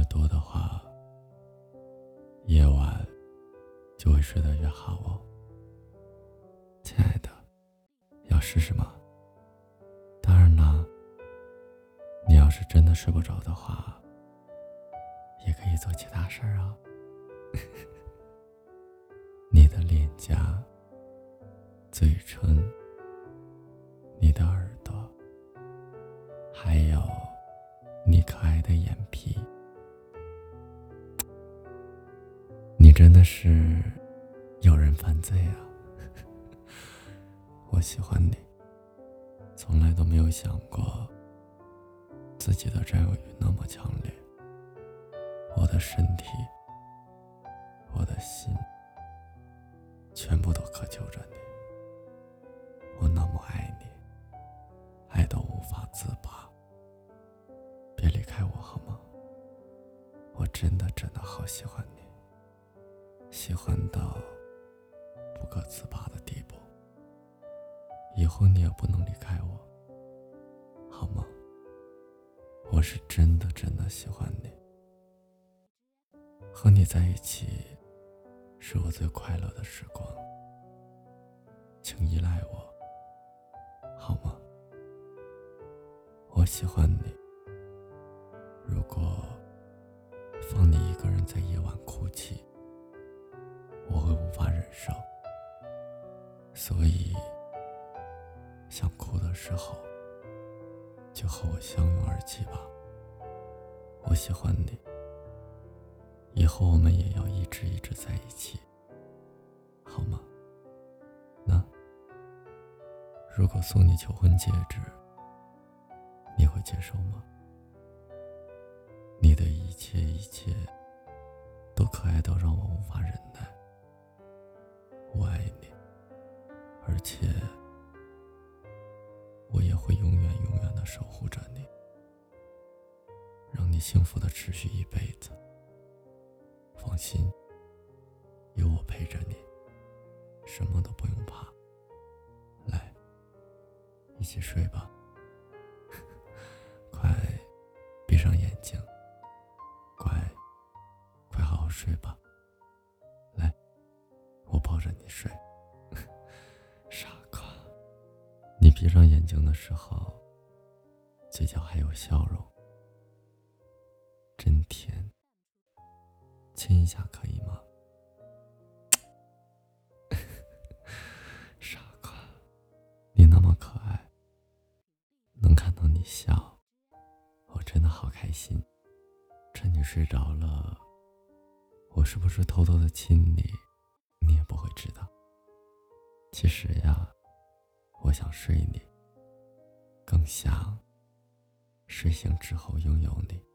越多的话夜晚就会睡得越好哦。亲爱的要试试吗？当然啦你要是真的睡不着的话也可以做其他事儿啊。你的脸颊嘴唇你的耳朵还有你可爱的眼皮的是有人犯罪啊！我喜欢你，从来都没有想过自己的占有欲那么强烈。我的身体，我的心。全部都渴求着你，我那么爱你，爱到无法自拔。别离开我好吗？我真的真的好喜欢你，喜欢到不可自拔的地步。以后你也不能离开我，好吗？我是真的真的喜欢你，和你在一起。是我最快乐的时光，请依赖我，好吗？我喜欢你。如果放你一个人在夜晚哭泣，所以，想哭的时候，就和我相拥而泣吧。我喜欢你。以后我们也要一直一直在一起，好吗？那如果送你求婚戒指，你会接受吗？你的一切一切都可爱到让我无法忍而且我也会永远永远的守护着你，让你幸福的持续一辈子。放心，有我陪着你，什么都不用怕。来，一起睡吧，快闭上眼睛，乖，快好好睡吧。来，我抱着你睡，闭上眼睛的时候，嘴角还有笑容，真甜。亲一下可以吗？傻瓜，你那么可爱，能看到你笑，我真的好开心。趁你睡着了，我是不是偷偷的亲你，你也不会知道。其实呀，我想睡你，更想睡醒之后拥有你。